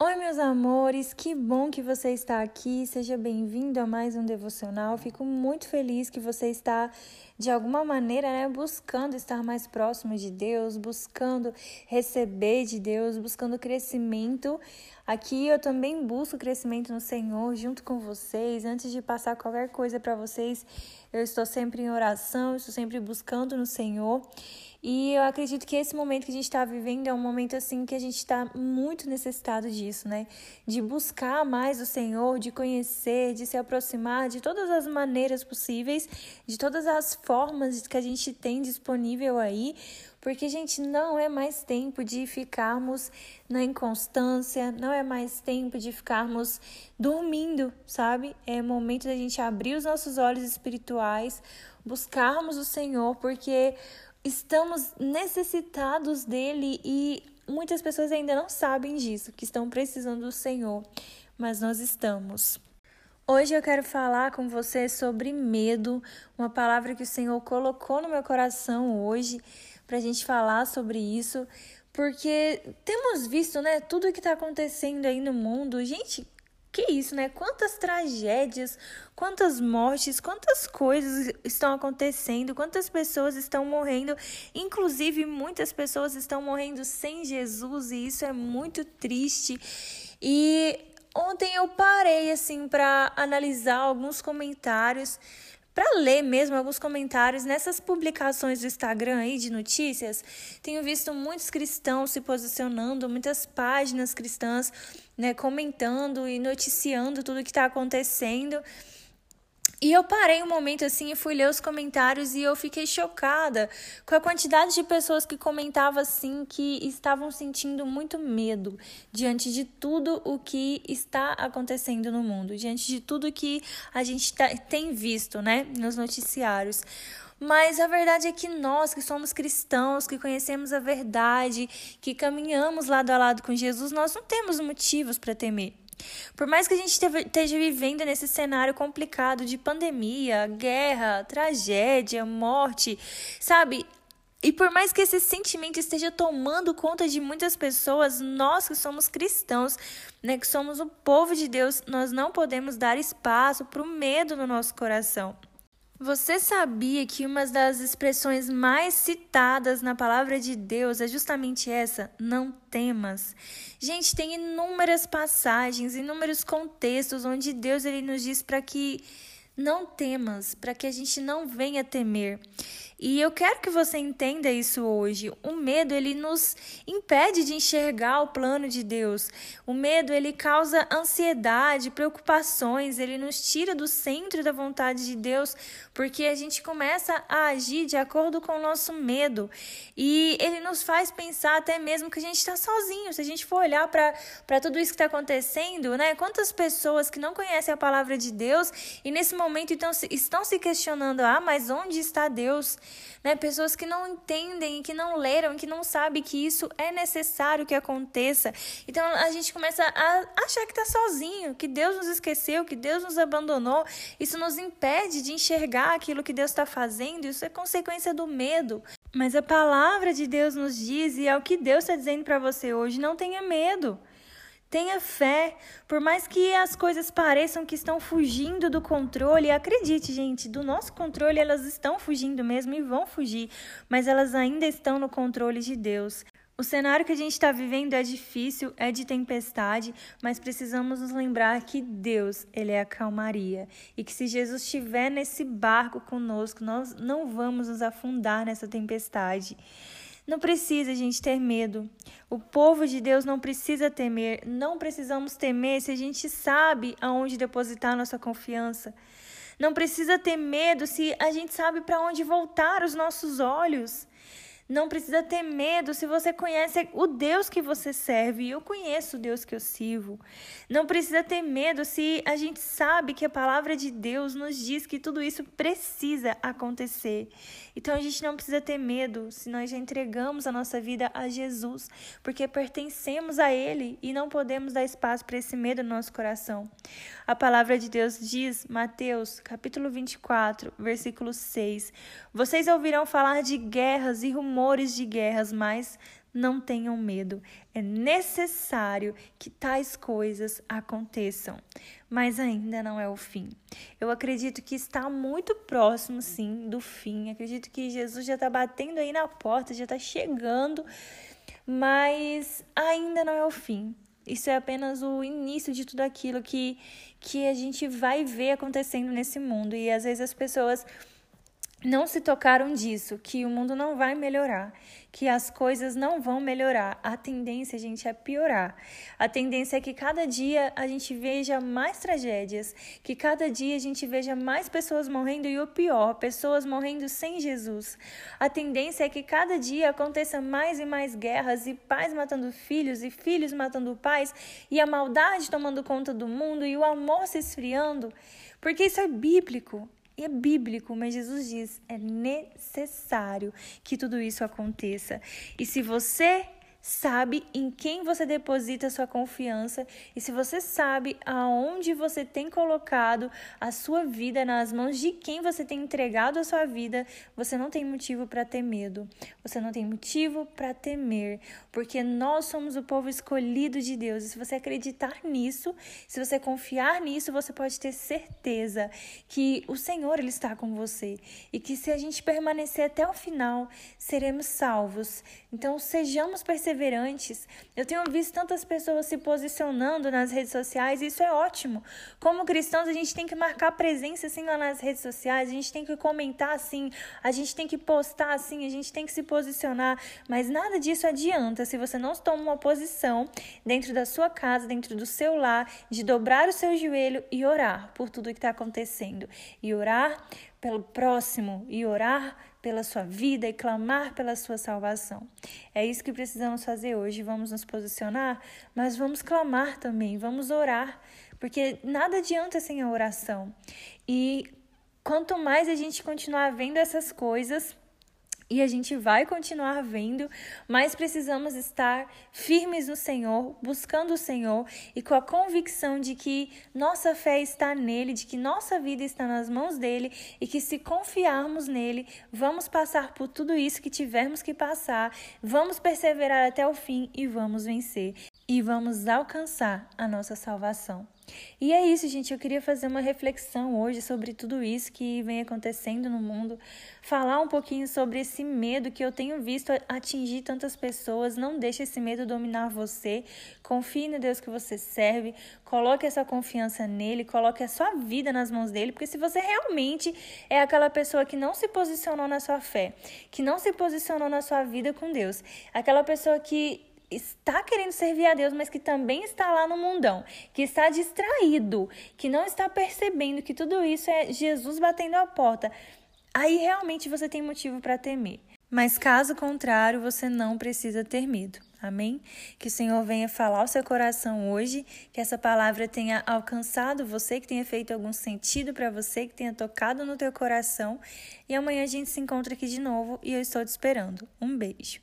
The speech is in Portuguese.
Oi, meus amores, que bom que você está aqui. Seja bem-vindo a mais um devocional. Fico muito feliz que você está, de alguma maneira, né, buscando estar mais próximo de Deus, buscando receber de Deus, buscando crescimento. Aqui eu também busco crescimento no Senhor junto com vocês. Antes de passar qualquer coisa para vocês, eu estou sempre em oração, estou sempre buscando no Senhor. E eu acredito que esse momento que a gente está vivendo é um momento assim que a gente está muito necessitado disso, né? De buscar mais o Senhor, de conhecer, de se aproximar de todas as maneiras possíveis, de todas as formas que a gente tem disponível aí, porque, gente, não é mais tempo de ficarmos na inconstância, não é mais tempo de ficarmos dormindo, sabe? É momento da gente abrir os nossos olhos espirituais, buscarmos o Senhor, porque estamos necessitados dele e muitas pessoas ainda não sabem disso, que estão precisando do Senhor, mas nós estamos. Hoje eu quero falar com você sobre medo, uma palavra que o Senhor colocou no meu coração hoje para a gente falar sobre isso, porque temos visto, né, tudo que está acontecendo aí no mundo. Gente, que isso, né? Quantas tragédias, quantas mortes, quantas coisas estão acontecendo, quantas pessoas estão morrendo, inclusive muitas pessoas estão morrendo sem Jesus e isso é muito triste. E ontem eu parei assim para analisar alguns comentários para ler mesmo alguns comentários nessas publicações do Instagram aí de notícias, tenho visto muitos cristãos se posicionando, muitas páginas cristãs, né, comentando e noticiando tudo que está acontecendo. E eu parei um momento assim e fui ler os comentários e eu fiquei chocada com a quantidade de pessoas que comentavam assim que estavam sentindo muito medo diante de tudo o que está acontecendo no mundo, diante de tudo que a gente tá, tem visto, né, nos noticiários. Mas a verdade é que nós que somos cristãos, que conhecemos a verdade, que caminhamos lado a lado com Jesus, nós não temos motivos para temer. Por mais que a gente esteja vivendo nesse cenário complicado de pandemia, guerra, tragédia, morte, sabe? E por mais que esse sentimento esteja tomando conta de muitas pessoas, nós que somos cristãos, né, que somos o povo de Deus, nós não podemos dar espaço para o medo no nosso coração. Você sabia que uma das expressões mais citadas na palavra de Deus é justamente essa? Não temas. Gente, tem inúmeras passagens, inúmeros contextos onde Deus ele nos diz para que não temas, para que a gente não venha temer. E eu quero que você entenda isso hoje. O medo ele nos impede de enxergar o plano de Deus. O medo ele causa ansiedade, preocupações, ele nos tira do centro da vontade de Deus, porque a gente começa a agir de acordo com o nosso medo. E ele nos faz pensar até mesmo que a gente está sozinho. Se a gente for olhar para tudo isso que está acontecendo, né? Quantas pessoas que não conhecem a palavra de Deus e nesse momento então, estão se questionando: ah, mas onde está Deus? Né? Pessoas que não entendem, que não leram, que não sabem que isso é necessário que aconteça. Então a gente começa a achar que está sozinho, que Deus nos esqueceu, que Deus nos abandonou. Isso nos impede de enxergar aquilo que Deus está fazendo. Isso é consequência do medo. Mas a palavra de Deus nos diz, e é o que Deus está dizendo para você hoje: não tenha medo. Tenha fé, por mais que as coisas pareçam que estão fugindo do controle, acredite, gente, do nosso controle elas estão fugindo mesmo e vão fugir, mas elas ainda estão no controle de Deus. O cenário que a gente está vivendo é difícil, é de tempestade, mas precisamos nos lembrar que Deus, Ele é a calmaria e que se Jesus estiver nesse barco conosco, nós não vamos nos afundar nessa tempestade. Não precisa gente ter medo. O povo de Deus não precisa temer. Não precisamos temer se a gente sabe aonde depositar nossa confiança. Não precisa ter medo se a gente sabe para onde voltar os nossos olhos. Não precisa ter medo se você conhece o Deus que você serve. Eu conheço o Deus que eu sirvo. Não precisa ter medo se a gente sabe que a palavra de Deus nos diz que tudo isso precisa acontecer. Então a gente não precisa ter medo se nós já entregamos a nossa vida a Jesus, porque pertencemos a Ele e não podemos dar espaço para esse medo no nosso coração. A palavra de Deus diz, Mateus, capítulo 24, versículo 6: Vocês ouvirão falar de guerras e rumores de guerras, mas não tenham medo. É necessário que tais coisas aconteçam, mas ainda não é o fim. Eu acredito que está muito próximo, sim, do fim. Acredito que Jesus já está batendo aí na porta, já está chegando, mas ainda não é o fim. Isso é apenas o início de tudo aquilo que, que a gente vai ver acontecendo nesse mundo. E às vezes as pessoas não se tocaram disso, que o mundo não vai melhorar, que as coisas não vão melhorar. A tendência, gente, é piorar. A tendência é que cada dia a gente veja mais tragédias, que cada dia a gente veja mais pessoas morrendo e o pior, pessoas morrendo sem Jesus. A tendência é que cada dia aconteça mais e mais guerras e pais matando filhos e filhos matando pais e a maldade tomando conta do mundo e o amor se esfriando, porque isso é bíblico é bíblico, mas Jesus diz: é necessário que tudo isso aconteça. E se você sabe em quem você deposita sua confiança e se você sabe aonde você tem colocado a sua vida nas mãos de quem você tem entregado a sua vida, você não tem motivo para ter medo. Você não tem motivo para temer, porque nós somos o povo escolhido de Deus. E se você acreditar nisso, se você confiar nisso, você pode ter certeza que o Senhor ele está com você e que se a gente permanecer até o final, seremos salvos. Então, sejamos perseverantes perseverantes. Eu tenho visto tantas pessoas se posicionando nas redes sociais e isso é ótimo. Como cristãos, a gente tem que marcar presença assim lá nas redes sociais, a gente tem que comentar assim, a gente tem que postar assim, a gente tem que se posicionar, mas nada disso adianta se você não toma uma posição dentro da sua casa, dentro do seu lar, de dobrar o seu joelho e orar por tudo que está acontecendo. E orar pelo próximo e orar pela sua vida e clamar pela sua salvação. É isso que precisamos fazer hoje. Vamos nos posicionar, mas vamos clamar também, vamos orar, porque nada adianta sem a oração. E quanto mais a gente continuar vendo essas coisas, e a gente vai continuar vendo, mas precisamos estar firmes no Senhor, buscando o Senhor e com a convicção de que nossa fé está nele, de que nossa vida está nas mãos dele e que se confiarmos nele, vamos passar por tudo isso que tivermos que passar, vamos perseverar até o fim e vamos vencer e vamos alcançar a nossa salvação. E é isso, gente. Eu queria fazer uma reflexão hoje sobre tudo isso que vem acontecendo no mundo, falar um pouquinho sobre esse medo que eu tenho visto atingir tantas pessoas. Não deixe esse medo dominar você. Confie no Deus que você serve, coloque essa confiança nele, coloque a sua vida nas mãos dele, porque se você realmente é aquela pessoa que não se posicionou na sua fé, que não se posicionou na sua vida com Deus, aquela pessoa que está querendo servir a Deus, mas que também está lá no mundão, que está distraído, que não está percebendo que tudo isso é Jesus batendo a porta, aí realmente você tem motivo para temer. Mas caso contrário, você não precisa ter medo. Amém? Que o Senhor venha falar ao seu coração hoje, que essa palavra tenha alcançado você, que tenha feito algum sentido para você, que tenha tocado no teu coração. E amanhã a gente se encontra aqui de novo e eu estou te esperando. Um beijo.